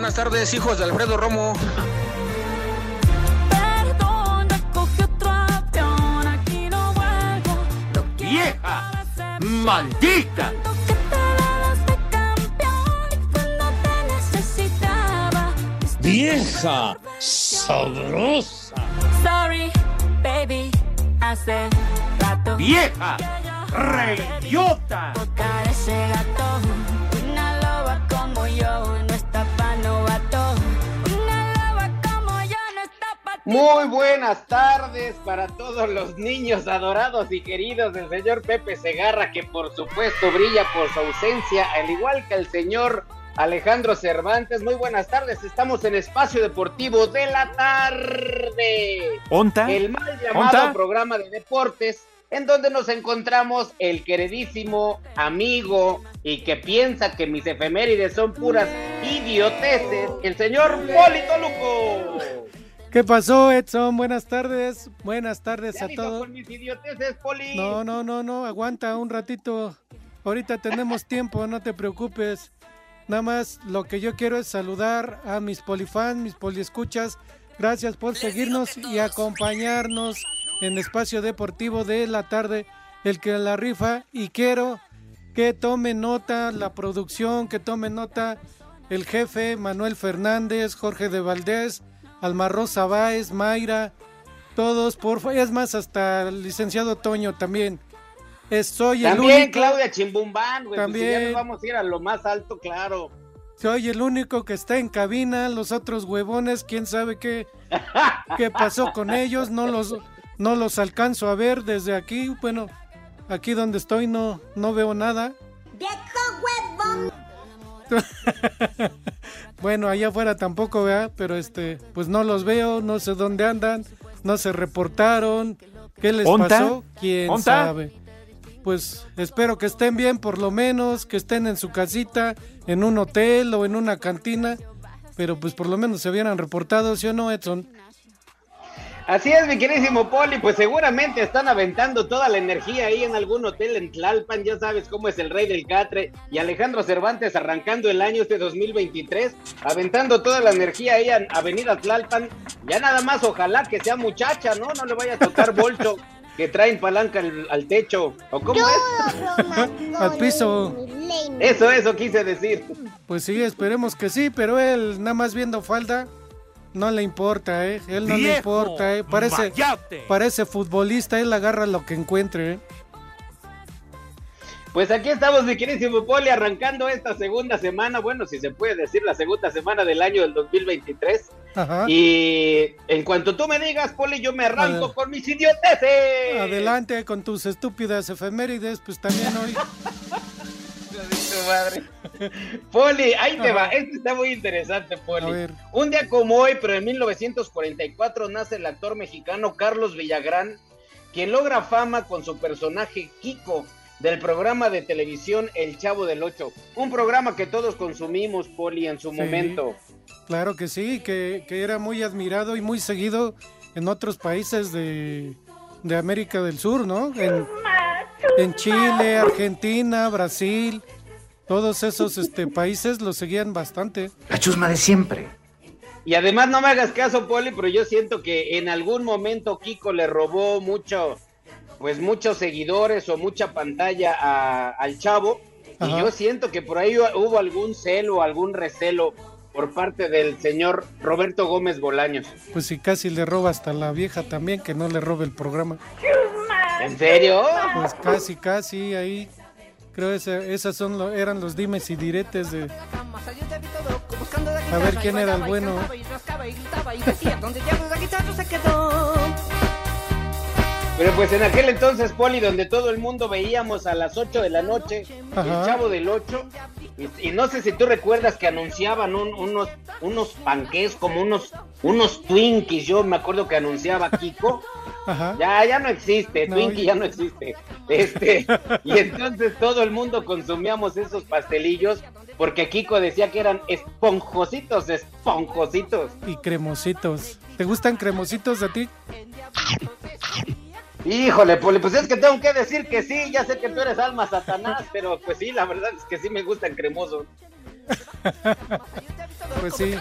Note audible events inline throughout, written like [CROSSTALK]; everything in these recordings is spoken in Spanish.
Buenas tardes, hijos de Alfredo Romo. Perdón, recogí otro avión, aquí no vuelvo. ¡Vieja! ¡Maldita! Vieja sabrosa. Sorry, baby, hace rato. ¡Vieja! ¡Reyota! Tocar ese gato. Muy buenas tardes para todos los niños adorados y queridos del señor Pepe Segarra, que por supuesto brilla por su ausencia, al igual que el señor Alejandro Cervantes. Muy buenas tardes, estamos en Espacio Deportivo de la Tarde. ¿Onta? El mal llamado ¿Onta? programa de deportes, en donde nos encontramos el queridísimo amigo y que piensa que mis efemérides son puras idioteces, el señor Polito Luco. ¿Qué pasó, Edson? Buenas tardes. Buenas tardes Ya a todos. con mis idioteces, Poli. No, no, no, no, aguanta un ratito. Ahorita tenemos tiempo, no te preocupes. Nada más lo que yo quiero es saludar a mis polifans, mis poliescuchas. Gracias por seguirnos y acompañarnos en Espacio Deportivo de la tarde, el que la rifa. Y quiero que tome nota la producción, que tome nota el jefe Manuel Fernández, Jorge de Valdés, Alma Rosa Báez, Mayra, todos, por favor. Es más, hasta el licenciado Toño también. Es, soy el También único. Claudia Chimbumbán, güey. También. ya También. nos vamos a ir a lo más alto, claro. Soy el único que está en cabina. Los otros huevones, quién sabe qué, [LAUGHS] qué pasó con ellos. No los, no los alcanzo a ver desde aquí. Bueno, aquí donde estoy no, no veo nada. [LAUGHS] bueno, allá afuera tampoco, ¿verdad? Pero este, pues no los veo, no sé dónde andan, no se reportaron. ¿Qué les ¿Onta? pasó? ¿Quién ¿Onta? sabe? Pues espero que estén bien, por lo menos, que estén en su casita, en un hotel o en una cantina. Pero pues por lo menos se hubieran reportado, ¿sí o no, Edson? Así es, mi queridísimo Poli, pues seguramente están aventando toda la energía ahí en algún hotel en Tlalpan, ya sabes cómo es el rey del catre, y Alejandro Cervantes arrancando el año este 2023, aventando toda la energía ahí en Avenida Tlalpan, ya nada más ojalá que sea muchacha, ¿no? No le vaya a tocar bolso, [LAUGHS] que traen palanca al, al techo, o cómo es, Al piso. eso, eso quise decir. Pues sí, esperemos que sí, pero él nada más viendo falda, no le importa, ¿eh? Él no le ¡Viejo importa, ¿eh? Parece, mayate! parece futbolista, él agarra lo que encuentre, ¿eh? Pues aquí estamos, mi queridísimo Poli, arrancando esta segunda semana, bueno, si se puede decir la segunda semana del año del 2023. Ajá. Y en cuanto tú me digas, Poli, yo me arranco con mis idioteces. Adelante con tus estúpidas efemérides, pues también hoy. [LAUGHS] Madre. [LAUGHS] Poli, ahí te va. Este está muy interesante, Poli. Un día como hoy, pero en 1944, nace el actor mexicano Carlos Villagrán, quien logra fama con su personaje Kiko del programa de televisión El Chavo del Ocho. Un programa que todos consumimos, Poli, en su Sí. momento. claro que sí, que, que era muy admirado y muy seguido en otros países de, de América del Sur, ¿no? En, en Chile, Argentina, Brasil, todos esos este, países lo seguían bastante. La chusma de siempre. Y además no me hagas caso, Poli, pero yo siento que en algún momento Kiko le robó mucho, pues muchos seguidores o mucha pantalla a- al chavo. Ajá. Y yo siento que por ahí hubo algún celo, algún recelo por parte del señor Roberto Gómez Bolaños. Pues si casi le roba hasta la vieja también, que no le robe el programa. ¿En serio? Pues casi, casi ahí. Creo ese, esas son lo- eran los dimes y diretes de... A ver quién era el bueno. Pero pues en aquel entonces, Poli, donde todo el mundo veíamos a las 8 de la noche, Ajá. el chavo del 8, Y, y no sé si tú recuerdas que anunciaban un- unos, unos panqués como unos, unos Twinkies. Yo me acuerdo que anunciaba Kiko. Ajá. Ya, ya no existe, No, Twinkie ya- ya no existe. Este, [LAUGHS] y entonces todo el mundo consumíamos esos pastelillos porque Kiko decía que eran esponjositos, esponjositos. Y cremositos. ¿Te gustan cremositos a ti? [LAUGHS] Híjole, Poli, pues es que tengo que decir que sí, ya sé que tú eres alma satanás, pero pues sí, la verdad es que sí me gustan cremosos. Pues sí,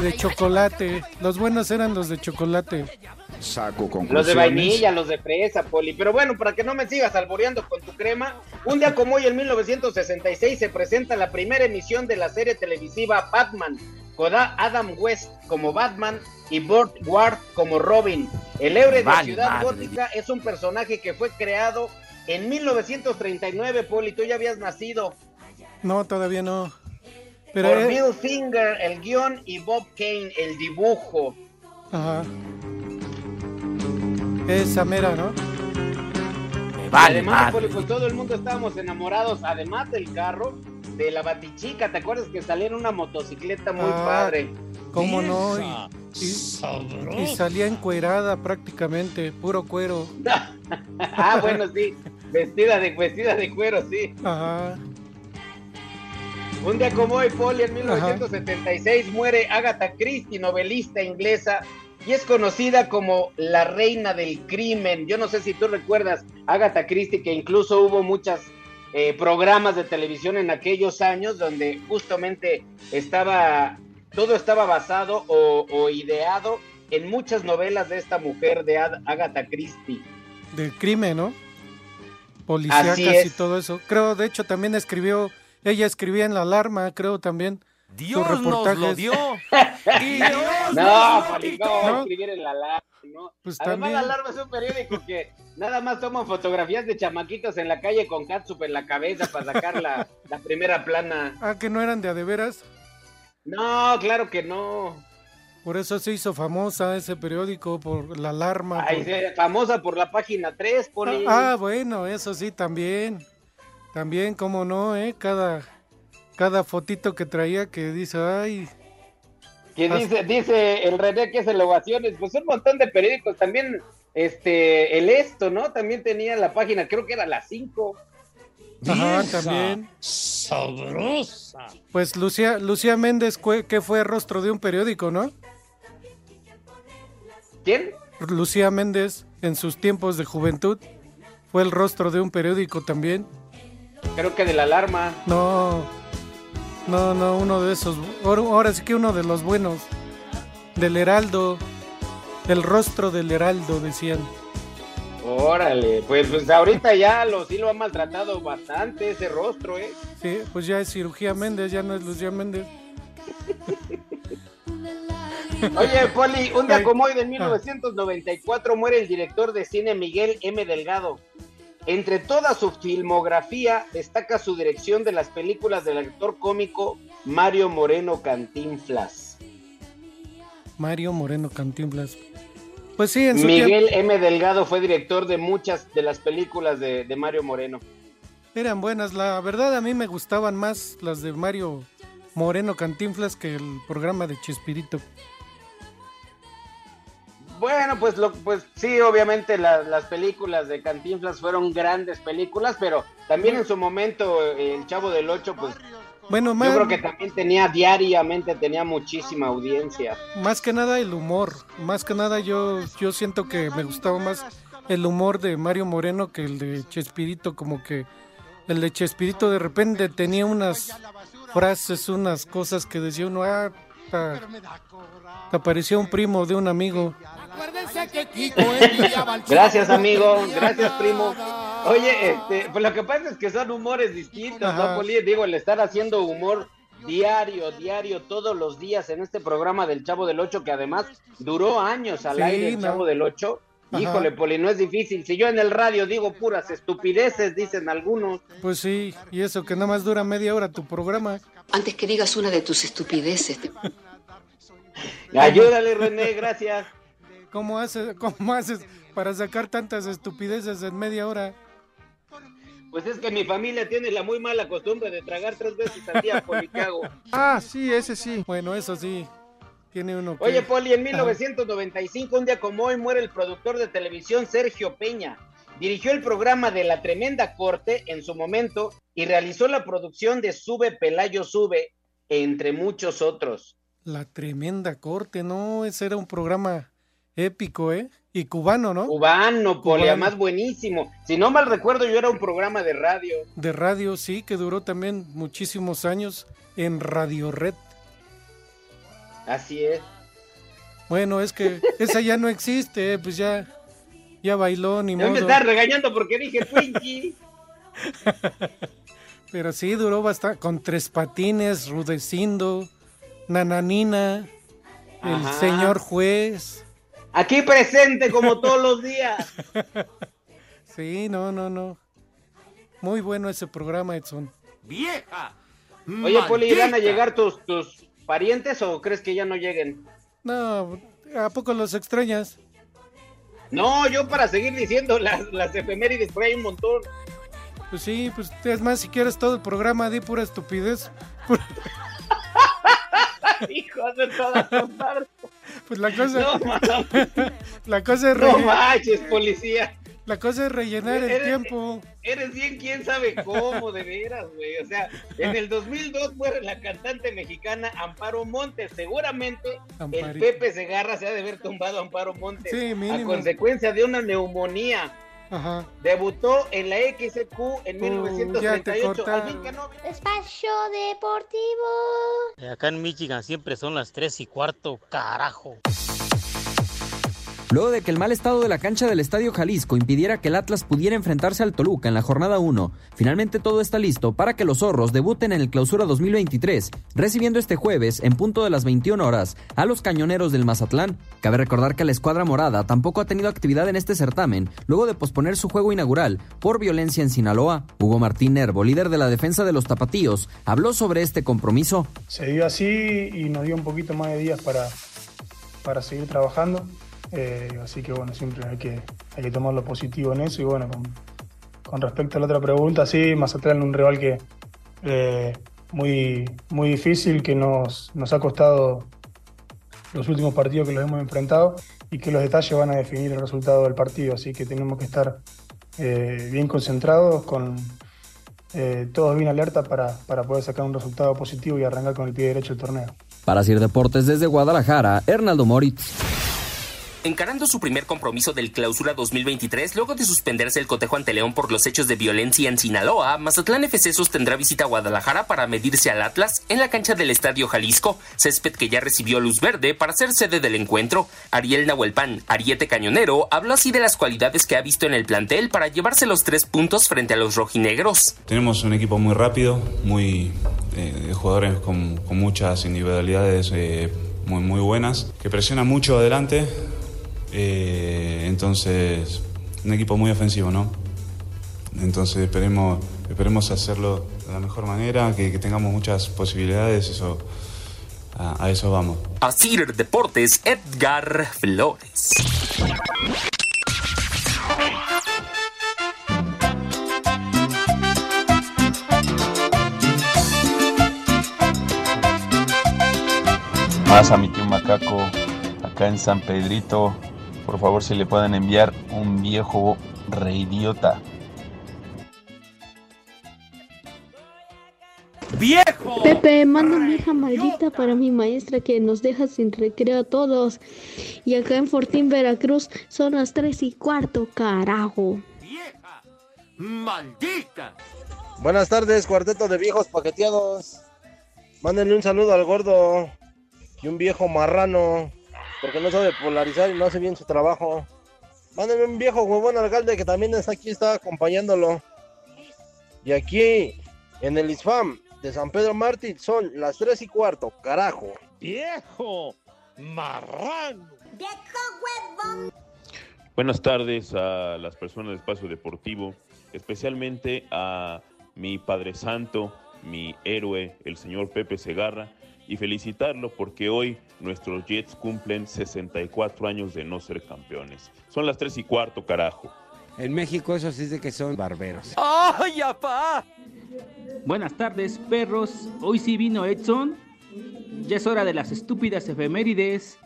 de chocolate. Los buenos eran los de chocolate. Saco Los de vainilla, los de fresa, Poli. Pero bueno, para que no me sigas alboreando con tu crema, un día como hoy, en 1966, se presenta la primera emisión de la serie televisiva Batman, con Adam West como Batman y Burt Ward como Robin. El héroe de Vale, Ciudad madre. Gótica es un personaje que fue creado en 1939, Poli. Tú ya habías nacido. No, todavía no. Pero por Bill Finger, el guion, y Bob Kane, el dibujo. ajá. Esa mera, ¿no? Me vale además, madre. Poli, pues todo el mundo estábamos enamorados, además del carro, de la batichica. ¿Te acuerdas que salía en una motocicleta muy Ah, padre? ¿Cómo no? Y, y- y salía encuerada prácticamente, puro cuero. [LAUGHS] ah, bueno, sí. Vestida de, vestida de cuero, sí. Ajá. Un día como hoy, Poli, en 1976, muere Agatha Christie, novelista inglesa, y es conocida como la reina del crimen. Yo no sé si tú recuerdas Agatha Christie, que incluso hubo muchos programas de televisión en aquellos años donde justamente estaba, todo estaba basado o, o ideado en muchas novelas de esta mujer, de Ad- Agatha Christie. Del crimen, ¿no? Policíacas y todo eso. Creo, de hecho, también escribió, ella escribía en La Alarma, creo también. Dios nos lo dio. [LAUGHS] Y Dios No, nos lo Poli, quitó. ¿cómo va a ¿No? escribir en la alarma? no? Pues Además, también. la alarma es un periódico que nada más toman fotografías de chamaquitos en la calle con catsup en la cabeza para sacar la, la primera plana. Ah, que no eran de a de veras. No, claro que no. Por eso se hizo famosa ese periódico, por La Alarma. Ay, por- sí, famosa por la página 3, Poli. Ah, bueno, eso sí, también. También, cómo no, ¿eh? Cada, cada fotito que traía que dice, ay, que dice, dice el René que es el Ovaciones, pues un montón de periódicos. También, este, el Esto, ¿no? También tenía la página, creo que era la 5. Ajá, Vieja también. Sabrosa. Pues Lucía, Lucía Méndez, que fue rostro de un periódico, ¿no? ¿Quién? Lucía Méndez, en sus tiempos de juventud, fue el rostro de un periódico también. Creo que de la alarma. No, no, no, uno de esos. Ahora, ahora sí que uno de los buenos. Del Heraldo. El rostro del Heraldo, decían. Órale, pues, pues ahorita ya lo sí lo ha maltratado bastante ese rostro, ¿eh? Sí, pues ya es cirugía Méndez, ya no es Lucía Méndez. Oye, Poli, un día como hoy de 1994 muere el director de cine Miguel M. Delgado. Entre toda su filmografía destaca su dirección de las películas del actor cómico Mario Moreno Cantinflas. Mario Moreno Cantinflas. Pues sí, en su tiempo Miguel M. Delgado fue director de muchas de las películas de, de Mario Moreno. eran buenas. La verdad, a mí me gustaban más las de Mario Moreno Cantinflas que el programa de Chespirito. Bueno, pues, lo, pues sí, obviamente la- las películas de Cantinflas fueron grandes películas, pero también en su momento eh, el Chavo del Ocho, pues Bueno, más, yo creo que también tenía diariamente, tenía muchísima audiencia. más que nada el humor. Más que nada yo, yo siento que me gustaba más el humor de Mario Moreno que el de Chespirito. Como que el de Chespirito de repente tenía unas frases, unas cosas que decía uno, ah, te parecía un primo de un amigo. Gracias, amigo. Gracias, primo. Oye, este, pues lo que pasa es que son humores distintos, Ajá. ¿no, Poli? Digo, el estar haciendo humor diario, diario, todos los días en este programa del Chavo del Ocho, que además duró años al Sí, aire el no. Chavo del Ocho. Ajá. Híjole, Poli, no es difícil. Si yo en el radio digo puras estupideces, dicen algunos. Pues sí, y eso que nada más dura media hora tu programa. Antes que digas una de tus estupideces, te- [LAUGHS] Ayúdale, René, gracias. ¿Cómo haces, cómo haces para sacar tantas estupideces en media hora? Pues es que mi familia tiene la muy mala costumbre de tragar tres veces al día, Poli, ¿qué hago? [LAUGHS] Ah, sí, ese sí. Bueno, eso sí. Tiene uno que... Oye, Poli, en 1995, un día como hoy, muere el productor de televisión Sergio Peña. Dirigió el programa de La Tremenda Corte en su momento y realizó la producción de Sube Pelayo Sube, entre muchos otros. La Tremenda Corte, no, ese era un programa épico, ¿eh? Y cubano, ¿no? Cubano, Poli, Cubano. además buenísimo. Si no mal recuerdo, yo era un programa de radio. De radio, sí, que duró también muchísimos años en Radio Red. Así es. Bueno, es que esa ya no existe, eh, pues ya, ya bailó, ni Ya me modo. estás regañando porque dije Twinkie. [LAUGHS] Pero sí, duró bastante, con Tres Patines, Rudecindo, Nananina, el Ajá. señor juez. Aquí presente como todos los días. [LAUGHS] Sí, no, no, no. Muy bueno ese programa, Edson. ¡Vieja! Oye, Poli, ¿irán a llegar tus, tus parientes o crees que ya no lleguen? No, ¿a poco los extrañas? No, yo para seguir diciendo las, las efemérides, porque hay un montón. Pues sí, pues es más, si quieres todo el programa, di pura estupidez. [LAUGHS] Hijos de todas madres. Pues la cosa, No, [LAUGHS] la cosa es no manches, policía. la cosa es rellenar el tiempo. Eres bien quién sabe cómo, de veras, güey. O sea, en el 2002 muere la cantante mexicana Amparo Montes. Seguramente el. Pepe Segarra se ha de haber tumbado a Amparo Montes Sí, a consecuencia de una neumonía. Ajá. Debutó en la XQ en ya te 1938. cortaron. Alvin Canóvaro. Espacio Deportivo. Acá en Michigan siempre son las 3 y cuarto, carajo. Luego de que el mal estado de la cancha del Estadio Jalisco impidiera que el Atlas pudiera enfrentarse al Toluca en la jornada 1, finalmente todo está listo para que los zorros debuten en el Clausura 2023, recibiendo este jueves, en punto de las 21 horas, a los cañoneros del Mazatlán. Cabe recordar que la escuadra morada tampoco ha tenido actividad en este certamen, luego de posponer su juego inaugural por violencia en Sinaloa. Hugo Martín Nervo, líder de la defensa de los tapatíos, habló sobre este compromiso. se dio así y nos dio un poquito más de días para, para seguir trabajando. Eh, así que bueno, siempre hay que, hay que tomar lo positivo en eso. Y bueno, con, respecto a la otra pregunta, sí, Mazatlán un rival que eh, muy, muy difícil, que nos, nos ha costado los últimos partidos que los hemos enfrentado y que los detalles van a definir el resultado del partido. Así que tenemos que estar eh, bien concentrados, con todos bien alerta para, para poder sacar un resultado positivo y arrancar con el pie derecho el torneo. Para Sir Deportes desde Guadalajara, Hernaldo Moritz. Encarando su primer compromiso del clausura 2023, luego de suspenderse el cotejo ante León por los hechos de violencia en Sinaloa, Mazatlán FC sostendrá visita a Guadalajara para medirse al Atlas en la cancha del Estadio Jalisco, césped que ya recibió luz verde para ser sede del encuentro. Ariel Nahuelpan, Ariete Cañonero, habló así de las cualidades que ha visto en el plantel para llevarse los tres puntos frente a los rojinegros. Tenemos un equipo muy rápido, muy eh, jugadores con, con muchas individualidades eh, muy, muy buenas, que presiona mucho adelante. Eh, entonces, un equipo muy ofensivo, ¿no? Entonces esperemos, esperemos hacerlo de la mejor manera, que, que tengamos muchas posibilidades, eso, a, a eso vamos. Así Deportes, Edgar Flores. Más a mi tío Macaco, acá en San Pedrito, por favor si le pueden enviar un viejo reidiota. ¡Viejo! Pepe, manda una vieja maldita para mi maestra que nos deja sin recreo a todos. Y acá en Fortín, Veracruz, son las tres y cuarto, carajo. ¡Maldita! Buenas tardes, cuarteto de viejos paqueteados. Mándenle un saludo al gordo y un viejo marrano, porque no sabe polarizar y no hace bien su trabajo. Mándenme un viejo huevón alcalde que también está aquí, está acompañándolo. Y aquí, en el ISFAM de San Pedro Mártir, son las 3 y cuarto, carajo. ¡Viejo! ¡Marrano! Buenas tardes a las personas del espacio deportivo, especialmente a mi Padre Santo, mi héroe, el señor Pepe Segarra, y felicitarlo porque hoy nuestros Jets cumplen 64 años de no ser campeones. Son las 3 y cuarto, carajo. En México eso sí de que son barberos. ¡Ay, apá! Buenas tardes, perros. Hoy sí vino Edson. Ya es hora de las estúpidas efemérides.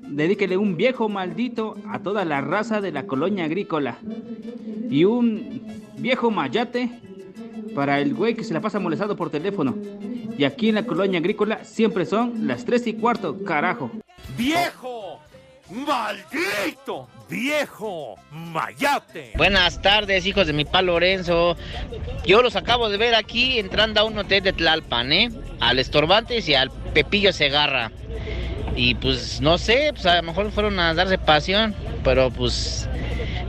Dedíquele un viejo maldito a toda la raza de la colonia agrícola. Y un viejo mayate para el güey que se la pasa molestado por teléfono. Y aquí en la colonia agrícola siempre son las 3 y cuarto, carajo. ¡Viejo! ¡Maldito! ¡Viejo! ¡Mayate! Buenas tardes, hijos de mi pa Lorenzo. Yo los acabo de ver aquí entrando a un hotel de Tlalpan, ¿eh? Al Estorbantes y al Pepillo Segarra. Y pues no sé, pues a lo mejor fueron a darse pasión, pero pues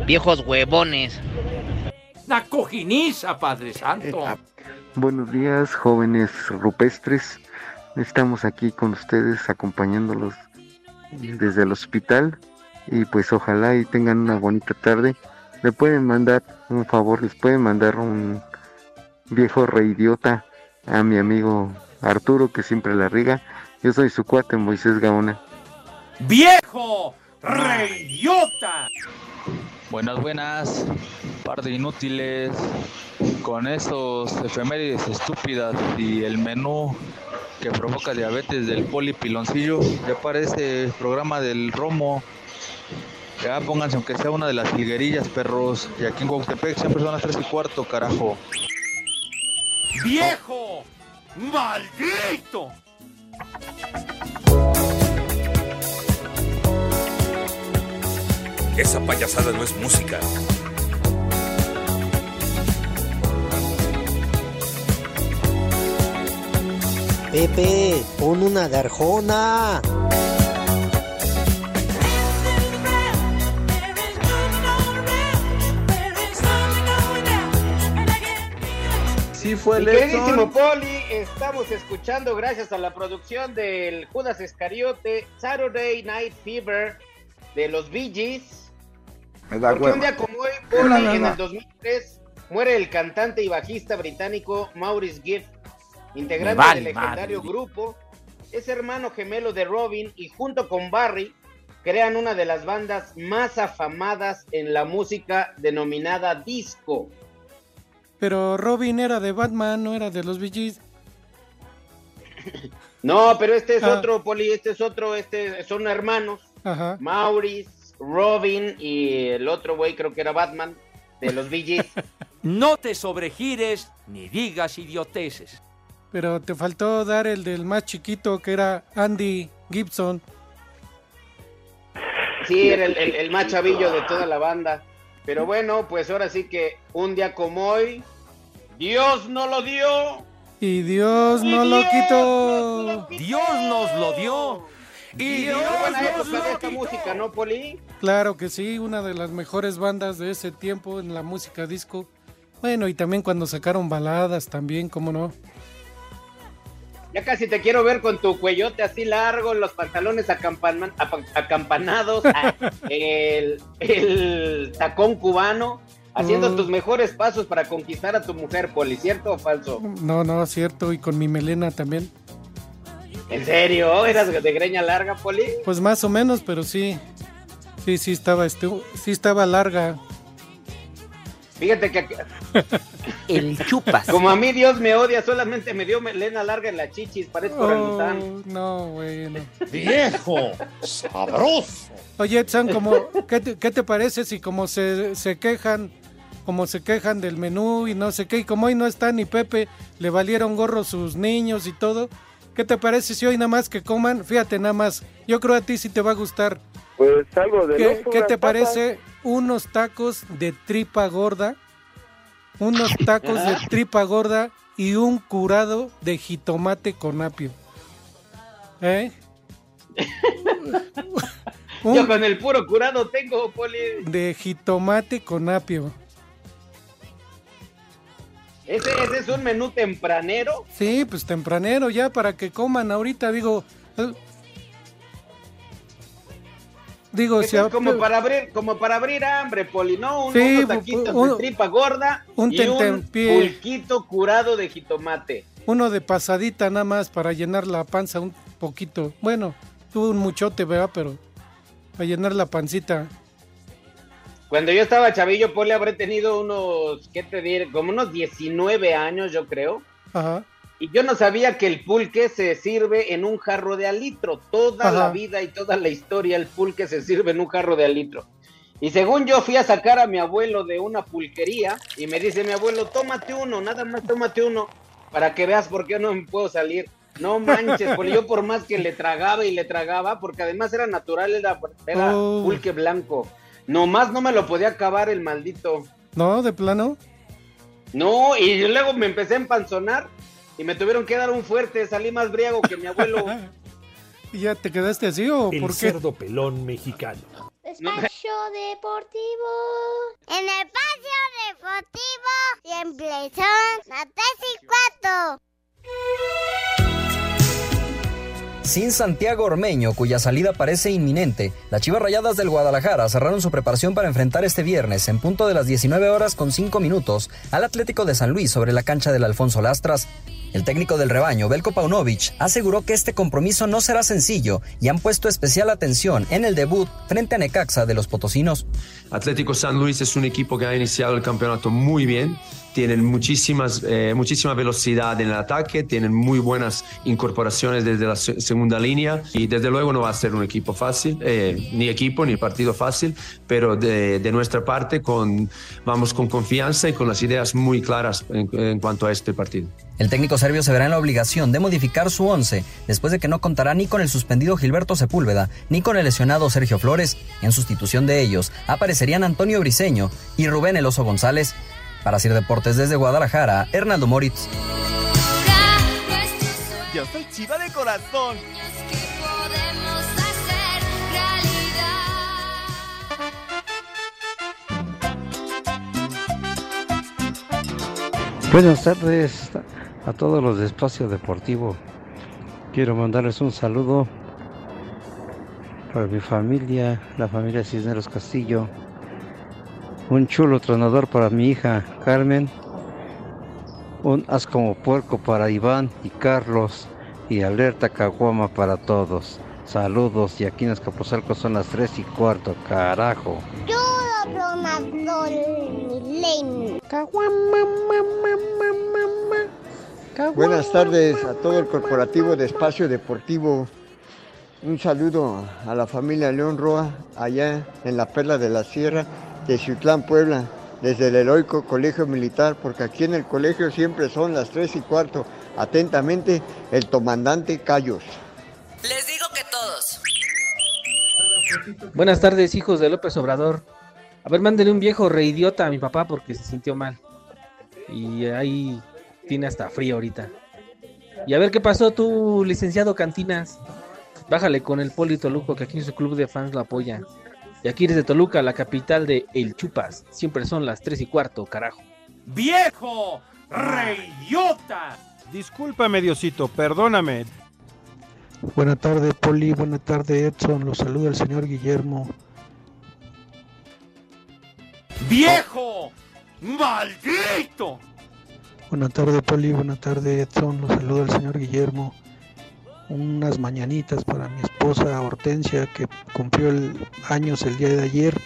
viejos huevones. ¡La cojiniza, Padre Santo! Buenos días, jóvenes rupestres. Estamos aquí con ustedes acompañándolos desde el hospital y pues ojalá y tengan una bonita tarde. Le pueden mandar un favor, les pueden mandar un viejo reidiota a mi amigo Arturo que siempre la riga. Yo soy su cuate Moisés Gaona. ¡Viejo! ¡Reyota! Buenas, buenas, par de inútiles, con estos efemérides estúpidas y el menú que provoca diabetes del polipiloncillo, ya parece programa del Romo. Ya pónganse aunque sea una de las liguerillas, perros. Y aquí en Cuauhtémoc siempre son las 3 y cuarto, carajo. ¡Viejo! ¡Maldito! Esa payasada no es música. Pepe, pon una garjona. Sí fue Mi queridísimo Poli, estamos escuchando gracias a la producción del Judas Escariote Saturday Night Fever de los Bee Gees. Me da Porque un día como hoy, Poli, en el 2003, muere el cantante y bajista británico Maurice Gibb, integrante vale del legendario madre. grupo. Es hermano gemelo de Robin y junto con Barry crean una de las bandas más afamadas en la música denominada disco. Pero Robin era de Batman, no era de los Bee Gees. [LAUGHS] No, pero este es Ah. otro, Poli, este es otro, este son hermanos. Ajá. Maurice, Robin y el otro güey creo que era Batman de los Bee Gees. [LAUGHS] No te sobregires ni digas idioteces. Pero te faltó dar el del más chiquito que era Andy Gibson. Sí, era el, el- el más chavillo de toda la banda. Pero bueno, pues ahora sí que un día como hoy, Dios no lo dio. Y Dios no lo quitó. Dios nos lo dio. Y Dios Dios buena nos época de lo esta música, ¿no, Poli? Claro que sí, una de las mejores bandas de ese tiempo en la música disco. Bueno, y también cuando sacaron baladas también, ¿cómo no? Ya casi te quiero ver con tu cuellote así largo, los pantalones acampan- acampanados, [LAUGHS] el, el tacón cubano, haciendo Mm. tus mejores pasos para conquistar a tu mujer, Poli, ¿cierto o falso? No, no, cierto, y con mi melena también. ¿En serio? ¿Eras de greña larga, Poli? Pues más o menos, pero sí. Sí, sí estaba, estu- sí estaba larga. Fíjate que [LAUGHS] El chupas. como a mí Dios me odia, solamente me dio melena larga en la chichis, parezco Oh, orangután. no, bueno. ¡Viejo! ¡Sabroso! Oye, Edson, como, ¿qué, te, qué te parece si como se, se quejan, como se quejan del menú y no sé qué, y como hoy no está ni Pepe, le valieron gorro sus niños y todo? ¿Qué te parece si hoy nada más que coman? Fíjate, nada más, yo creo a ti sí te va a gustar. Pues algo de ¿Qué, qué te papas. parece unos tacos de tripa gorda? Unos tacos de [LAUGHS] tripa gorda y un curado de jitomate con apio. ¿Eh? [LAUGHS] Un- Yo con el puro curado tengo, Poli. de jitomate con apio. Ese, ese es un menú tempranero. Sí, pues tempranero ya para que coman ahorita, digo. Digo, si es como para abrir, como para abrir hambre, Poli, ¿no? Un, Sí, unos taquitos un- de tripa gorda un y un pulquito curado de jitomate. uno de pasadita nada más para llenar la panza un poquito. Bueno, tuvo un muchote, ¿verdad? Pero para llenar la pancita. Cuando yo estaba chavillo, Poli, habré tenido unos, ¿qué te diré? Como unos 19 años, yo creo. Ajá. Y yo no sabía que el pulque se sirve en un jarro de alitro. Toda Ajá. la vida y toda la historia, el pulque se sirve en un jarro de alitro. Y según yo fui a sacar a mi abuelo de una pulquería y me dice mi abuelo, tómate uno, nada más tómate uno, para que veas por qué no me puedo salir. No manches, porque yo por más que le tragaba y le tragaba, porque además era natural, era, era Oh. pulque blanco. Nomás no me lo podía acabar el maldito. ¿No? ¿De plano? No, y luego me empecé a empanzonar y me tuvieron que dar un fuerte, salí más briago que mi abuelo. [LAUGHS] ¿Y ya te quedaste así o El por qué? cerdo pelón mexicano. Espacio Deportivo. En el espacio deportivo siempre son las 3 y 4. Sin Santiago Ormeño, cuya salida parece inminente, las Chivas Rayadas del Guadalajara cerraron su preparación para enfrentar este viernes, en punto de las 19 horas con 5 minutos, al Atlético de San Luis sobre la cancha del Alfonso Lastras. El técnico del rebaño, Belko Paunovic, aseguró que este compromiso no será sencillo y han puesto especial atención en el debut frente a Necaxa de los Potosinos. Atlético San Luis es un equipo que ha iniciado el campeonato muy bien, tienen muchísimas, eh, muchísima velocidad en el ataque, tienen muy buenas incorporaciones desde la se- segunda línea y desde luego no va a ser un equipo fácil, eh, ni equipo ni partido fácil, pero de, nuestra parte vamos con confianza y con las ideas muy claras en, en cuanto a este partido. El técnico serbio se verá en la obligación de modificar su once después de que no contará ni con el suspendido Gilberto Sepúlveda ni con el lesionado Sergio Flores. En sustitución de ellos aparecerían Antonio Briseño y Rubén Eloso González. Para Sir Deportes desde Guadalajara, Hernaldo Moritz. Yo soy chiva de corazón. Buenas tardes a todos los de Espacio Deportivo. Quiero mandarles un saludo para mi familia, la familia Cisneros Castillo. Un chulo tronador para mi hija Carmen. Un as como puerco para Iván y Carlos. Y alerta caguama para todos. Saludos y aquí en Escaposalco son las 3 y cuarto, carajo. Yo lo Milen. Buenas tardes a todo el corporativo de Espacio Deportivo. Un saludo a la familia León Roa, allá en la Perla de la Sierra de Ciutlán, Puebla, desde el heroico Colegio Militar, porque aquí en el colegio siempre son las 3 y cuarto. Atentamente, el comandante Cayos. Les digo que todos. Buenas tardes, hijos de López Obrador. A ver, mándele un viejo reidiota a mi papá porque se sintió mal. Y ahí tiene hasta frío ahorita. Y a ver qué pasó tú, licenciado Cantinas. Bájale con el Poli Toluco, que aquí en su club de fans lo apoya. Y aquí desde Toluca, la capital de El Chupas. Siempre son las 3 y cuarto, carajo. ¡Viejo! ¡Reyota! Discúlpame, Diosito, perdóname. Buenas tardes, Poli. Buenas tardes, Edson. Los saluda el señor Guillermo. ¡Viejo! ¡Maldito! Buenas tardes, Poli. Buenas tardes, Edson. Los saluda el señor Guillermo. Unas mañanitas para mi esposa Hortensia, que cumplió el años el día de ayer.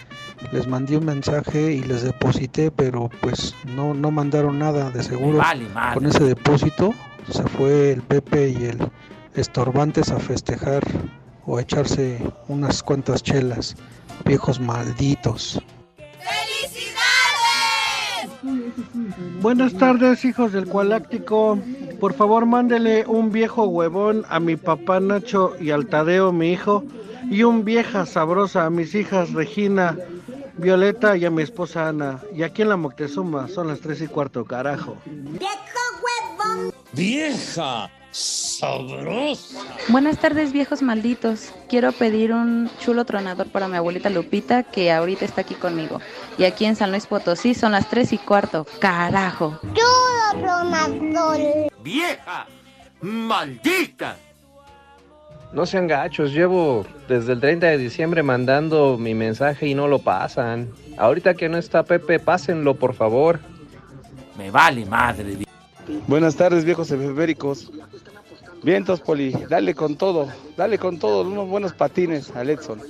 Les mandé un mensaje y les deposité, pero pues no, no mandaron nada de seguro. vale. Con ese depósito se fue el Pepe y el Estorbantes a festejar o a echarse unas cuantas chelas. Viejos malditos. Buenas tardes, hijos del Cualáctico. Por favor, mándele un viejo huevón a mi papá Nacho y al Tadeo, mi hijo, y un vieja sabrosa a mis hijas Regina, Violeta y a mi esposa Ana. Y aquí en la Moctezuma son las tres y cuarto, carajo. ¡Vieja! ¡Sabrosa! Buenas tardes, viejos malditos. Quiero pedir un chulo tronador para mi abuelita Lupita, que ahorita está aquí conmigo. Y aquí en San Luis Potosí son las 3 y cuarto. ¡Carajo! Yo lo ¡Vieja! ¡Maldita! No sean gachos, llevo desde el 30 de diciembre mandando mi mensaje y no lo pasan. Ahorita que no está Pepe, pásenlo por favor. Me vale madre. Buenas tardes, viejos efeméricos. Vientos, Poli, dale con todo, dale con todo, unos buenos patines al Edson.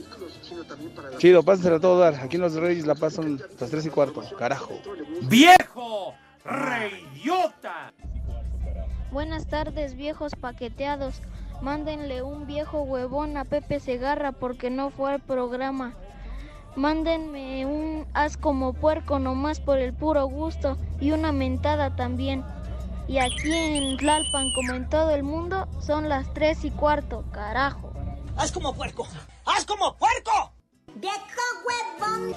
Chido, pásensela a todo dar. Aquí en Los Reyes la pasan las 3 y cuarto. Carajo. ¡Viejo! ¡Reyota! Buenas tardes, viejos paqueteados. Mándenle un viejo huevón a Pepe Segarra porque no fue al programa. Mándenme un haz como puerco nomás por el puro gusto y una mentada también. Y aquí en Tlalpan, como en todo el mundo, son las tres y cuarto, carajo. ¡Haz como puerco! ¡Haz como puerco! ¡Viejo huevón!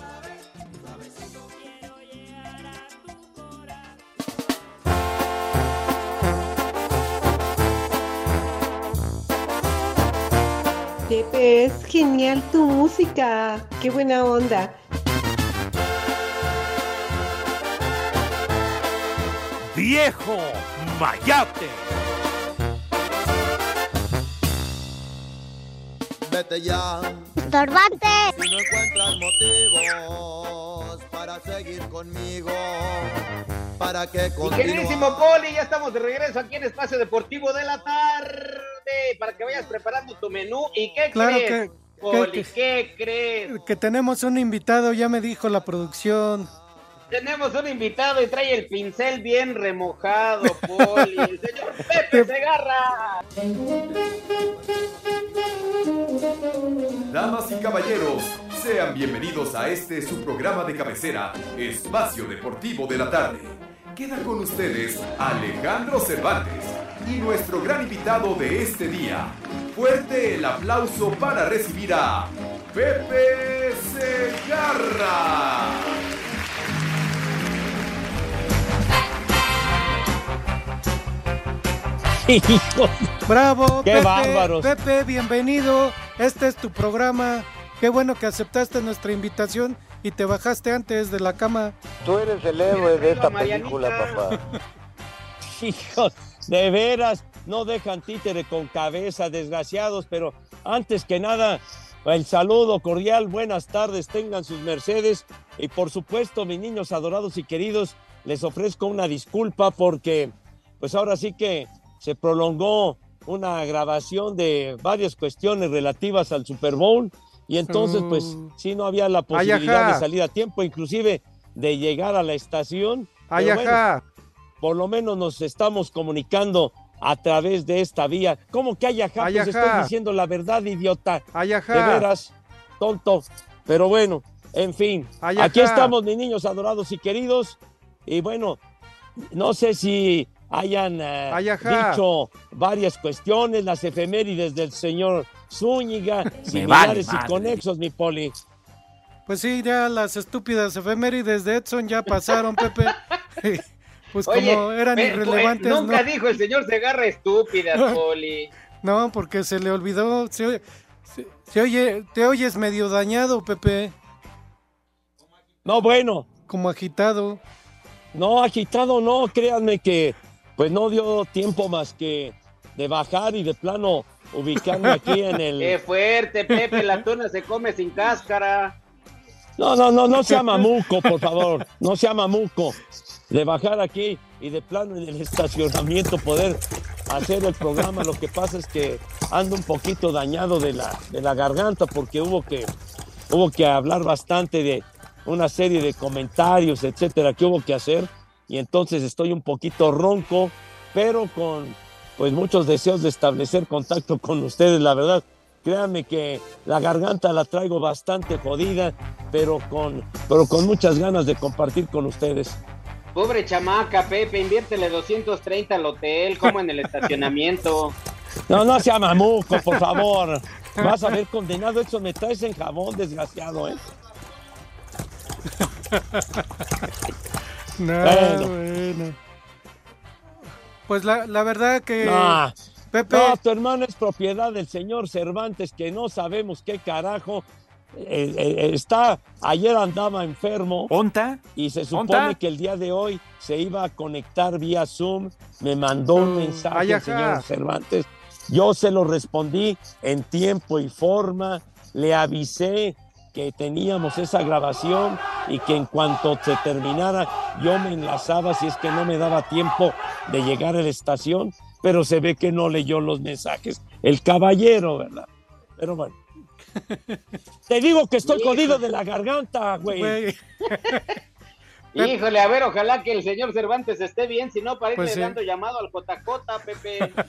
Pepe, es genial tu música. Qué buena onda. ¡Viejo! ¡Mayate! Vete ya. ¡Estorbante! Si no encuentras motivos para seguir conmigo, para que queridísimo Poli, ya estamos de regreso aquí en Espacio Deportivo de la Tarde para que vayas preparando tu menú. ¿Y qué Claro crees, que- Poli? que- ¿Qué crees? Que tenemos un invitado, ya me dijo la producción. Tenemos un invitado y trae el pincel bien remojado, Poli. [LAUGHS] El señor Pepe Segarra. Damas y caballeros, sean bienvenidos a este su programa de cabecera, Espacio Deportivo de la Tarde. Queda con ustedes Alejandro Cervantes y nuestro gran invitado de este día. Fuerte el aplauso para recibir a Pepe Segarra. [LAUGHS] Bravo, ¡Qué Pepe, bárbaros! Pepe, bienvenido. Este es tu programa. Qué bueno que aceptaste nuestra invitación y te bajaste antes de la cama. Tú eres el héroe de esta película, papá. [LAUGHS] Hijos, de veras, no dejan títere con cabeza, desgraciados, pero antes que nada, el saludo cordial, buenas tardes, tengan sus mercedes y por supuesto, mis niños adorados y queridos, les ofrezco una disculpa porque pues ahora sí que se prolongó una grabación de varias cuestiones relativas al Super Bowl y entonces pues Mm. sí no había la posibilidad de salir a tiempo, inclusive de llegar a la estación. Ay, pero bueno, por lo menos nos estamos comunicando a través de esta vía. ¿Cómo que hay ajá? Ay, Pues estoy diciendo la verdad, idiota. Ay, ajá. De veras, tonto. Pero bueno, en fin. Ay, aquí estamos, mis niños adorados y queridos. Y bueno, no sé si hayan eh, dicho varias cuestiones, las efemérides del señor Zúñiga, [LAUGHS] vale similares y conexos, mi poli. Pues sí, ya las estúpidas efemérides de Edson ya pasaron, Pepe. [LAUGHS] pues Oye, como eran irrelevantes, pues, Nunca ¿no? dijo el señor Segarra estúpida, [LAUGHS] Poli. No, porque se le olvidó. Se, oye- se- se oye, te oyes medio dañado, Pepe. No, bueno. Como agitado. No, agitado no, créanme que pues no dio tiempo más que de bajar y de plano ubicarme aquí en el... Qué fuerte, Pepe, la tuna se come sin cáscara. No, no, no, no sea mamuco, por favor, no sea mamuco. De bajar aquí y de plano en el estacionamiento poder hacer el programa. Lo que pasa es que ando un poquito dañado de la, de la garganta porque hubo que, hubo que hablar bastante de una serie de comentarios, etcétera, que hubo que hacer. Y entonces estoy un poquito ronco, pero con pues muchos deseos de establecer contacto con ustedes, la verdad. Créanme que la garganta la traigo bastante jodida, pero con, pero con muchas ganas de compartir con ustedes. Pobre chamaca, Pepe, inviértele 230 al hotel, como en el estacionamiento. No, no sea mamuco, por favor. Vas a ver condenado, eso me traes en jabón, desgraciado, ¿eh? [LAUGHS] No, Bueno. bueno. Pues la, la verdad que. No, Pepe. no, tu hermano es propiedad del señor Cervantes, que no sabemos qué carajo. eh, eh, está, ayer andaba enfermo. ¿Onta? Y se supone ¿Onta? que el día de hoy se iba a conectar vía Zoom. Me mandó un mensaje ay, el ajá. señor Cervantes. Yo se lo respondí en tiempo y forma. Le avisé que teníamos esa grabación y que en cuanto se terminara yo me enlazaba si es que no me daba tiempo de llegar a la estación, pero se ve que no leyó los mensajes. El caballero, ¿verdad? Pero bueno. [LAUGHS] Te digo que estoy jodido de la garganta, güey. Híjole, a ver, ojalá que el señor Cervantes esté bien, si no, para irle Pues sí. dando llamado al JJ, Pepe. [LAUGHS]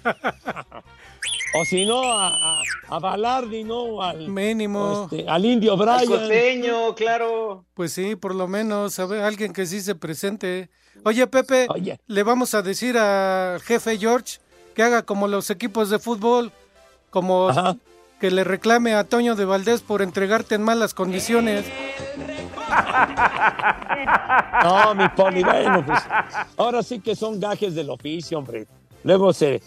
O si no, a, a, a Balardi, ¿no? Al, Mínimo. este, al indio Al Brian. costeño, claro. Pues sí, por lo menos, a ver, alguien que sí se presente. Oye, Pepe, le vamos a decir al jefe George que haga como los equipos de fútbol, como que le reclame a Toño de Valdés por entregarte en malas condiciones. [LAUGHS] No, mi poli, bueno, pues ahora sí que son gajes del oficio, hombre. Luego se,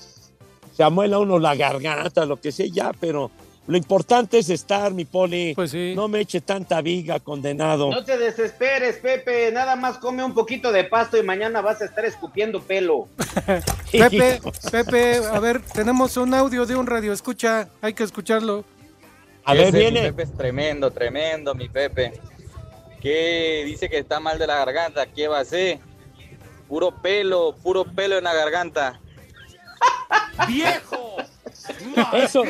se amuela uno la garganta, lo que sea, ya, pero lo importante es estar, mi poli. Pues sí. No me eche tanta viga, condenado. No te desesperes, Pepe. Nada más come un poquito de pasto y mañana vas a estar escupiendo pelo. [LAUGHS] Pepe, Pepe, a ver, tenemos un audio de un radio escucha, hay que escucharlo. Ese, Mi Pepe es tremendo, tremendo, mi Pepe. Que dice que está mal de la garganta. ¿Qué va a hacer? Puro pelo, puro pelo en la garganta. [LAUGHS] ¡Viejo! Eso,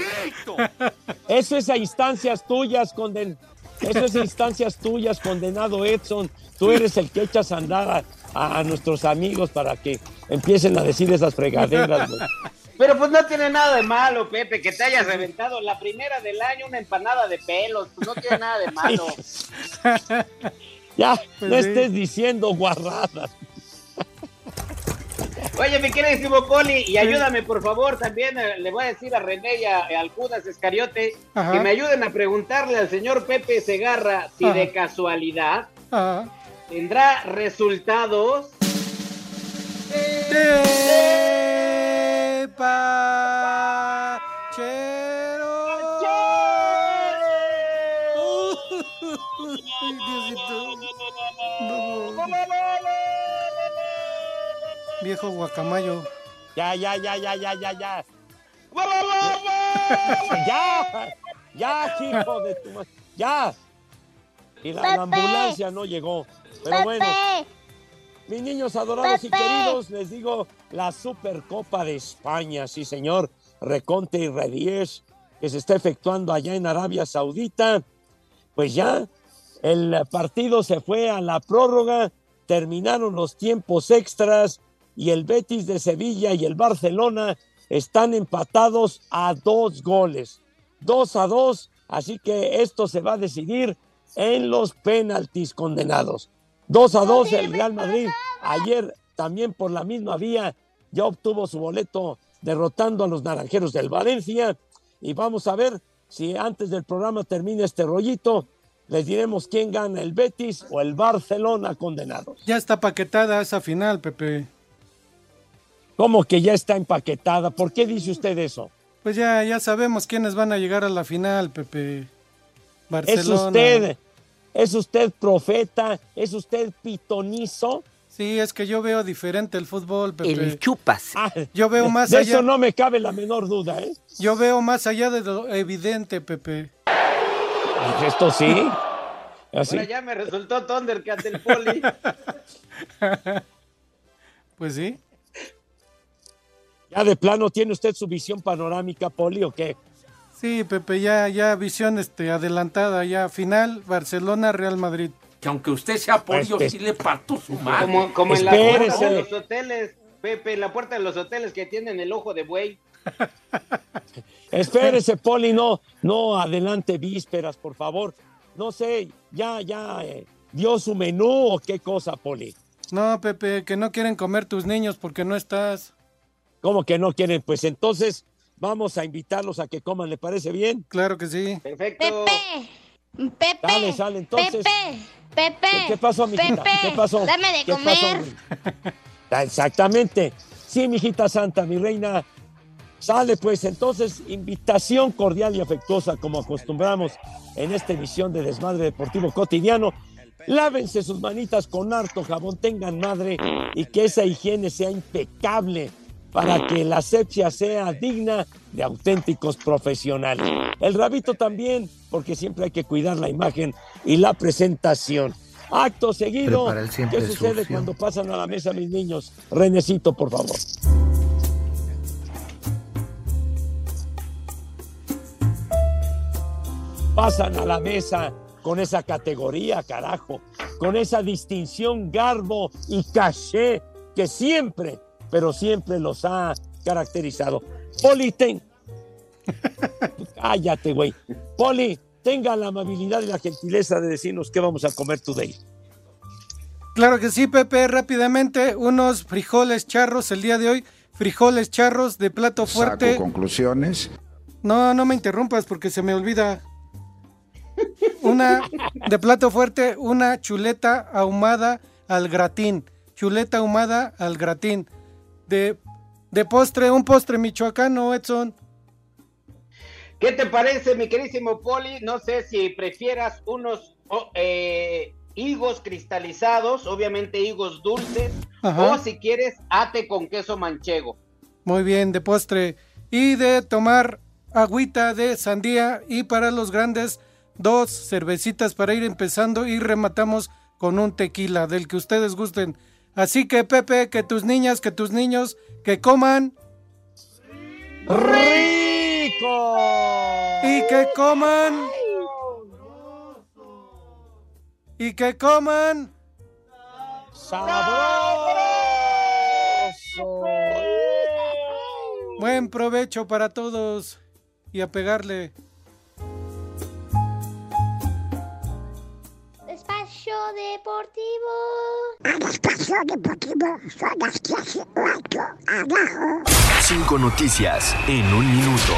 eso es a instancias tuyas, conden, eso es a instancias tuyas, condenado Edson. Tú eres el que echas a andar a, a nuestros amigos para que empiecen a decir esas fregaderas. güey. Pero pues no tiene nada de malo, Pepe, que te hayas reventado la primera del año una empanada de pelos. Pues no tiene nada de malo. [LAUGHS] Ya, Pues no sí. estés diciendo guarradas. Oye, mi queridísimo Poli, y ayúdame por favor, también eh, le voy a decir a René y a, a al Judas Escariote Ajá. que me ayuden a preguntarle al señor Pepe Segarra si Ajá. de casualidad tendrá resultados. Viejo guacamayo. Ya, ya, ya, ya, ya, ya, ya. [LAUGHS] ya, ya, hijo de tu madre. Ya. Y la, ambulancia no llegó. Pero bueno, mis niños adorados y queridos, les digo la Supercopa de España, sí señor, Reconte y Redies, que se está efectuando allá en Arabia Saudita. Pues ya, el partido se fue a la prórroga, terminaron los tiempos extras y el Betis de Sevilla y el Barcelona están empatados a dos goles, dos a dos, así que esto se va a decidir en los penaltis condenados. Dos a dos el Real Madrid ayer también por la misma vía ya obtuvo su boleto derrotando a los naranjeros del Valencia y vamos a ver si antes del programa termina este rollito les diremos quién gana el Betis o el Barcelona condenados. Ya está paquetada esa final, Pepe. ¿Cómo que ya está empaquetada? ¿Por qué dice usted eso? Pues ya, ya sabemos quiénes van a llegar a la final, Pepe. Es Barcelona. usted, es usted profeta, es usted pitonizo. Sí, es que yo veo diferente el fútbol, Pepe. El chupas. Yo veo más de allá. eso no me cabe la menor duda, ¿eh? Yo veo más allá de lo evidente, Pepe. Pues Esto sí. [LAUGHS] Así. Ahora ya me resultó Thundercat el Poli. [LAUGHS] Pues sí. Ya de plano tiene usted su visión panorámica, Poli, ¿o qué? Sí, Pepe, ya, ya visión este, adelantada, ya final, Barcelona, Real Madrid. Que aunque usted sea polio, Pues, sí le parto su madre. Como, como en la puerta de los hoteles, Pepe, en la puerta de los hoteles que tienen el ojo de buey. [LAUGHS] Espérese, Poli, no, no adelante vísperas, por favor. No sé, ya, ya eh, dio su menú o qué cosa, Poli. No, Pepe, que no quieren comer tus niños porque no estás. ¿Cómo que no quieren? Pues entonces vamos a invitarlos a que coman, ¿le parece bien? Claro que sí. Perfecto. Pepe, Pepe, Dale, sale, entonces. Pepe, Pepe. ¿Qué, pasó, mijita? Pepe, ¿Qué pasó? Dame de ¿Qué pasó, comer. mi- Ah, Exactamente. Sí, mijita santa, mi reina. Sale, pues, entonces, invitación cordial y afectuosa, como acostumbramos en esta emisión de Desmadre Deportivo Cotidiano. Lávense sus manitas con harto jabón, tengan madre y que esa higiene sea impecable para que la asepsia sea digna de auténticos profesionales. El rabito también, porque siempre hay que cuidar la imagen y la presentación. Acto seguido, ¿qué sucede sucio. cuando pasan a la mesa mis niños? Renecito, por favor. pasan a la mesa con esa categoría, carajo, con esa distinción, garbo y caché que siempre, pero siempre los ha caracterizado. Poli, ten... [LAUGHS] Cállate, güey. Poli, tenga la amabilidad y la gentileza de decirnos qué vamos a comer today. Claro que sí, Pepe, rápidamente, unos frijoles charros el día de hoy, frijoles charros de plato fuerte. Saco conclusiones. No, no me interrumpas porque se me olvida. Una de plato fuerte, una chuleta ahumada al gratín. Chuleta ahumada al gratín. De, de postre, un postre michoacano, Edson. ¿Qué te parece, mi querísimo Poli? No sé si prefieras unos oh, eh, higos cristalizados, obviamente higos dulces, Ajá. o si quieres, ate con queso manchego. Muy bien, de postre. Y de tomar agüita de sandía. Y para los grandes, dos cervecitas para ir empezando y rematamos con un tequila del que ustedes gusten. Así que, Pepe, que tus niñas, que tus niños, que coman. ¡Rico! Y que coman. Y que coman. Buen provecho para todos. Y a pegarle. Deportivo. Espacio Deportivo son las 13 abajo. Cinco noticias en un minuto.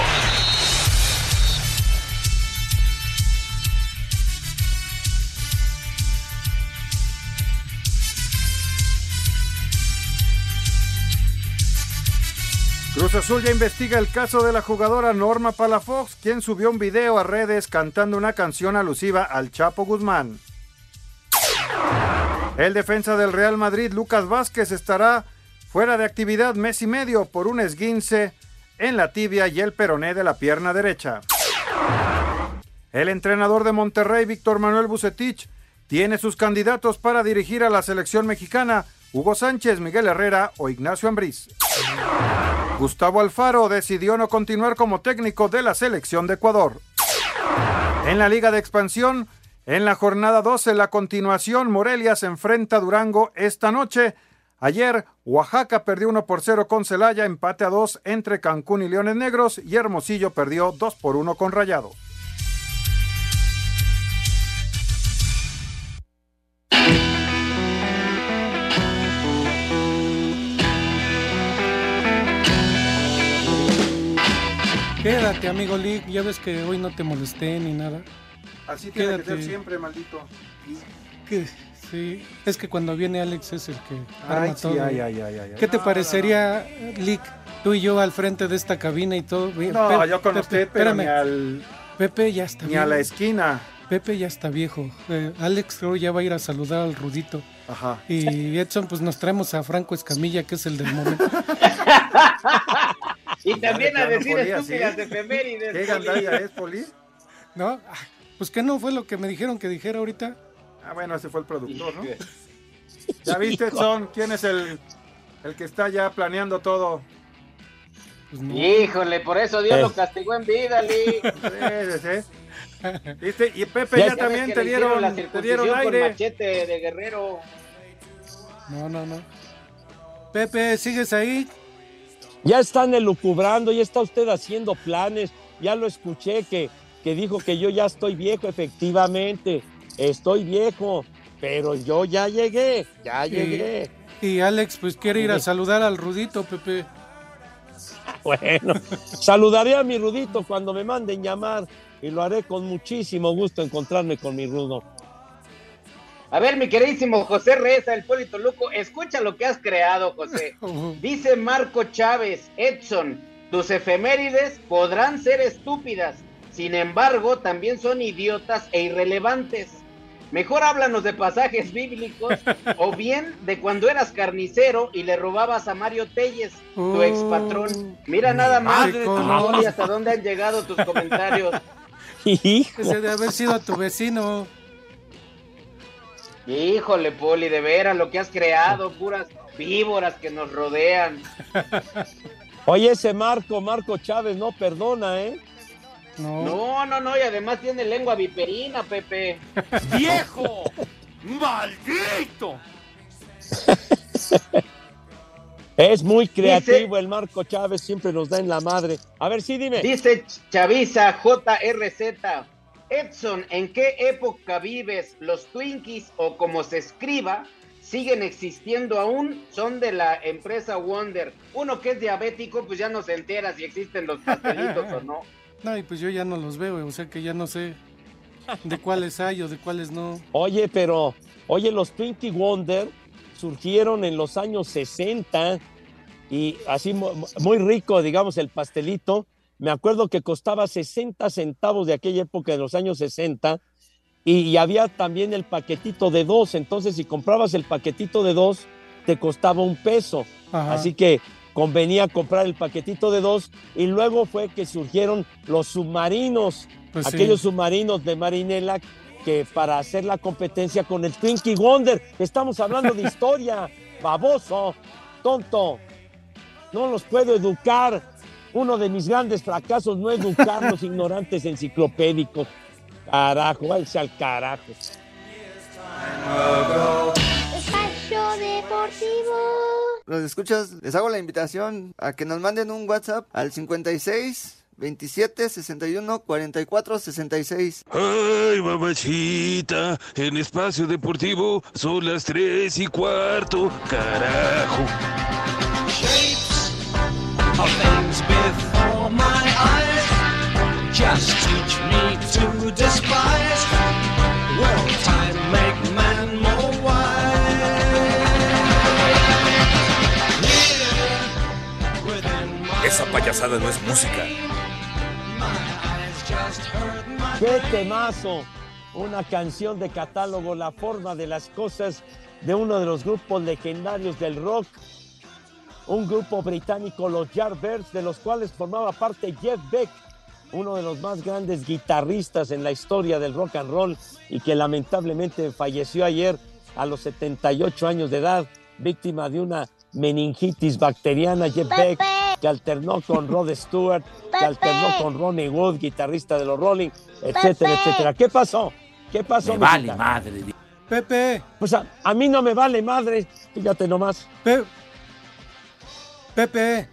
Cruz Azul ya investiga el caso de la jugadora Norma Palafox, quien subió un video a redes cantando una canción alusiva al Chapo Guzmán. El defensa del Real Madrid, Lucas Vázquez, estará fuera de actividad mes y medio por un esguince en la tibia y el peroné de la pierna derecha. El entrenador de Monterrey, Víctor Manuel Bucetich, tiene sus candidatos para dirigir a la selección mexicana, Hugo Sánchez, Miguel Herrera o Ignacio Ambriz. Gustavo Alfaro decidió no continuar como técnico de la selección de Ecuador. En la Liga de Expansión, en la jornada 12, la continuación, Morelia se enfrenta a Durango esta noche. Ayer, Oaxaca perdió 1 por 0 con Celaya, empate a 2 entre Cancún y Leones Negros, y Hermosillo perdió 2 por 1 con Rayado. Quédate, amigo Lee. Ya ves que hoy no te molesté ni nada. Así tiene que Quédate. ser siempre, maldito. Que- sí, es que cuando viene Alex es el que arma Ay, sí, todo. ay, ay, ay, ay, ¿Qué te No, parecería, Lick, tú y yo al frente de esta cabina y todo? No, yo con usted, pero espérame. ni al- Pepe ya está ni a la esquina. Pepe ya está viejo. Eh, Alex creo ya va a ir a saludar al Rudito. Ajá. Y Edson, pues nos traemos a Franco Escamilla, que es el del momento. [LAUGHS] Y también a de decir estúpidas así. efemérides. ¿Qué gandalla es, Poli? ¿No? Pues que no fue lo que me dijeron que dijera ahorita. Ah, bueno, ese fue el productor, ¿no? ¿Ya viste, Son? ¿Quién es el, el que está ya planeando todo? Pues Híjole, por eso Dios Eh. lo castigó en vida, Lee. Sí, sí, sí. ¿Viste? Y Pepe Ya también te dieron, la te dieron con aire. machete de guerrero. No, no, no. Pepe, ¿sigues ahí? Ya están elucubrando, ya está usted haciendo planes. Ya lo escuché que, que dijo que yo ya estoy viejo, efectivamente. Estoy viejo, pero yo ya llegué, ya llegué. Y, y Alex, pues quiere ir a saludar al Rudito, Pepe. [LAUGHS] Bueno, saludaré a mi Rudito cuando me manden llamar y lo haré con muchísimo gusto encontrarme con mi Rudo. A ver, mi queridísimo José Reza, el Polito Luco, escucha lo que has creado, José. [LAUGHS] Dice Marco Chávez, Edson, tus efemérides podrán ser estúpidas, sin embargo, también son idiotas e irrelevantes. Mejor háblanos de pasajes bíblicos [LAUGHS] o bien de cuando eras carnicero y le robabas a Mario Telles, tu ex patrón. Mira nada más, no. hasta dónde han llegado tus comentarios. [LAUGHS] Ese de haber sido tu vecino. Híjole, Poli, de veras lo que has creado, [LAUGHS] puras víboras que nos rodean. Oye, ese Marco, Marco Chávez, no perdona, ¿eh? No, no, no, y además tiene lengua viperina, Pepe. [LAUGHS] ¡Viejo! ¡Maldito! [LAUGHS] Es muy creativo el Marco Chávez, siempre nos da en la madre. A ver, sí, dime. Dice Chavisa JRZ. Edson, ¿en qué época vives? Los Twinkies o como se escriba siguen existiendo aún, son de la empresa Wonder. Uno que es diabético, pues ya no se entera si existen los [LAUGHS] pastelitos o no. No, y pues yo ya no los veo, o sea que ya no sé de [LAUGHS] cuáles hay o de cuáles no. Oye, pero, oye, los Twinkie Wonder surgieron en los años 60 y así mu- muy rico, digamos, el pastelito. Me acuerdo que costaba 60 centavos de aquella época de los años 60 y, y había también el paquetito de dos. Entonces, si comprabas el paquetito de dos, te costaba un peso. Ajá. Así que convenía comprar el paquetito de dos y luego fue que surgieron los submarinos, Pues sí. aquellos submarinos de Marinela que para hacer la competencia con el Twinkie Wonder, estamos hablando de [LAUGHS] historia, baboso, tonto, no los puedo educar. Uno de mis grandes fracasos no educar los [LAUGHS] ignorantes enciclopédicos. Carajo, váyanse al carajo. Deportivo. Los escuchas, les hago la invitación a que nos manden un WhatsApp al 56 27 61 44 66. Ay, mamachita, en espacio deportivo son las tres y cuarto, carajo. Shapes of things before my eyes just teach me to despise. Will time Esa payasada no es música. ¡Qué temazo! Una canción de catálogo, la forma de las cosas de uno de los grupos legendarios del rock. Un grupo británico, los Yardbirds, de los cuales formaba parte Jeff Beck, uno de los más grandes guitarristas en la historia del rock and roll y que lamentablemente falleció ayer a los 78 años de edad, víctima de una meningitis bacteriana. Jeff Beck, que alternó con Rod [LAUGHS] Stewart, que alternó con Ronnie Wood, guitarrista de los Rolling, etcétera, etcétera. ¿Qué pasó? ¿Qué pasó? Me vale madre. Pepe, Pues a, a mí no me vale madre, fíjate nomás. Pe- Pepe.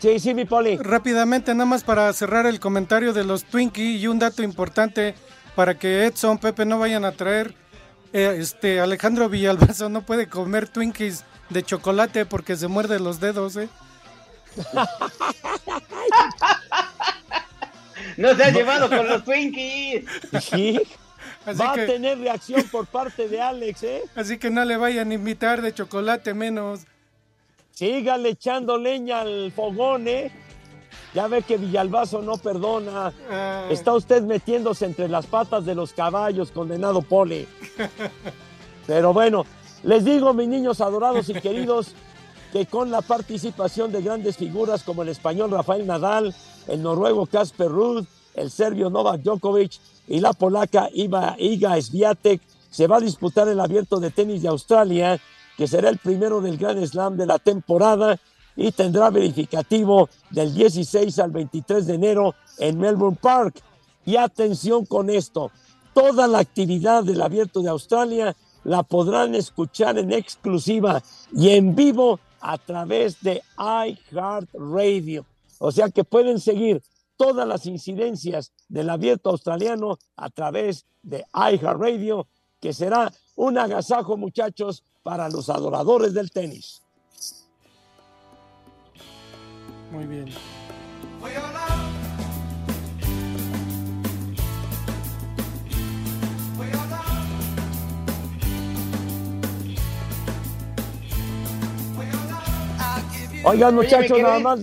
Sí, sí, mi poli. Rápidamente, nada más para cerrar el comentario de los Twinkie y un dato importante para que Edson, Pepe no vayan a traer. eh, este Alejandro Villalbazo no puede comer Twinkies de chocolate porque se muerde los dedos, ¿eh? No se ha llevado con los Twinkies. Sí. Así Va que- a tener reacción por parte de Alex, ¿eh? Así que no le vayan a invitar de chocolate menos. Sígale echando leña al fogón, ¿eh? Ya ve que Villalbazo no perdona. Ah. Está usted metiéndose entre las patas de los caballos, condenado Poli. [LAUGHS] Pero bueno, les digo, mis niños adorados y queridos, que con la participación de grandes figuras como el español Rafael Nadal, el noruego Kasper Ruud, el serbio Novak Djokovic y la polaca Iva, Iga Swiatek, se va a disputar el abierto de tenis de Australia, que será el primero del Grand Slam de la temporada y tendrá verificativo del 16 al 23 de enero en Melbourne Park. Y atención con esto, toda la actividad del abierto de Australia la podrán escuchar en exclusiva y en vivo a través de iHeartRadio. O sea que pueden seguir todas las incidencias del abierto australiano a través de iHeartRadio, que será un agasajo, muchachos, para los adoradores del tenis. Muy bien. Oigan, muchachos, nada más.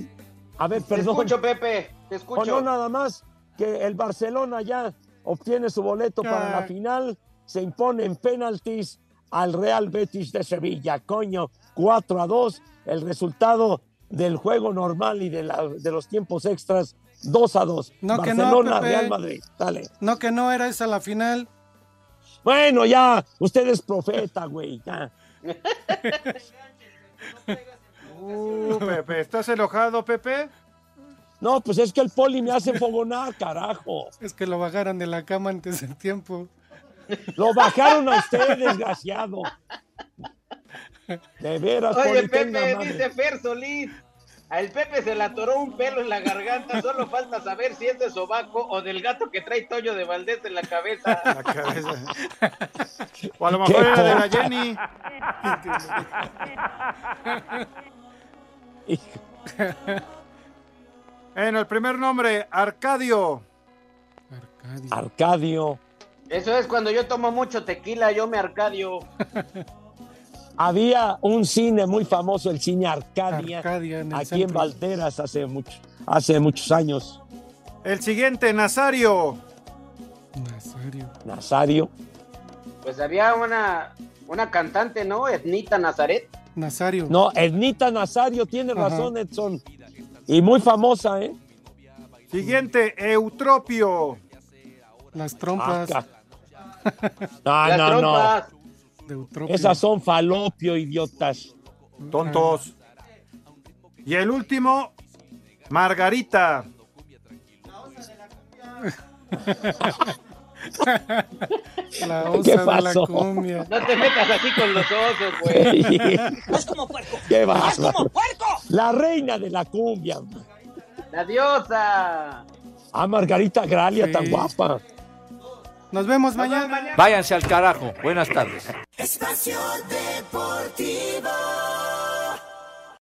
A ver, Te perdón. escucho, Pepe. Te O escucho. no, nada más que el Barcelona ya obtiene su boleto para la Ah. final, se impone en penaltis al Real Betis de Sevilla, coño, 4 a 2, el resultado del juego normal y de, la- de los tiempos extras, 2 a 2. No, que no, Barcelona. Real Madrid, dale. No, que no era esa la final. Bueno, ya, usted es profeta, güey, ya. [LAUGHS] Uh, Pepe, ¿estás enojado, Pepe? No, pues es que el poli me hace fogonar, carajo. Es que lo bajaron de la cama antes del tiempo. Lo bajaron a usted, desgraciado. De veras, Oye, poli, tenga Pepe, madre. dice Fer Solís. Al Pepe se le atoró un pelo en la garganta. Solo falta saber si es de sobaco o del gato que trae Toño de Valdés en la cabeza. La cabeza. O a lo mejor era de la Jenny. [LAUGHS] [LAUGHS] En el primer nombre, Arcadio. Arcadio. Eso es cuando yo tomo mucho tequila, yo me arcadio. [LAUGHS] Había un cine muy famoso, el cine Arcadia, Arcadia, en el aquí en. Valteras hace, mucho, hace muchos años. El siguiente, Nazario. Nazario. Nazario. Pues había una, una cantante, ¿no? Etnita Nazaret. Nazario. No, Ednita Nazario tiene Ajá. razón, Edson. Y muy famosa, ¿eh? Siguiente, Eutropio. Las trompas. Acá. [LAUGHS] No, Las no, no. trompas. de Eutropio. Esas son falopio, idiotas. Tontos. Y el último, Margarita. La ¿Qué osa de la [LAUGHS] pasó? cumbia. No te metas así con los osos, güey. [LAUGHS] ¡Haz como puerco! ¡Qué ¡Haz bárbaro! como puerco! La reina de la cumbia. La diosa. Ah, Margarita Gralia, Sí. tan guapa. Nos vemos mañana. Váyanse al carajo. Buenas tardes. Espacio Deportivo.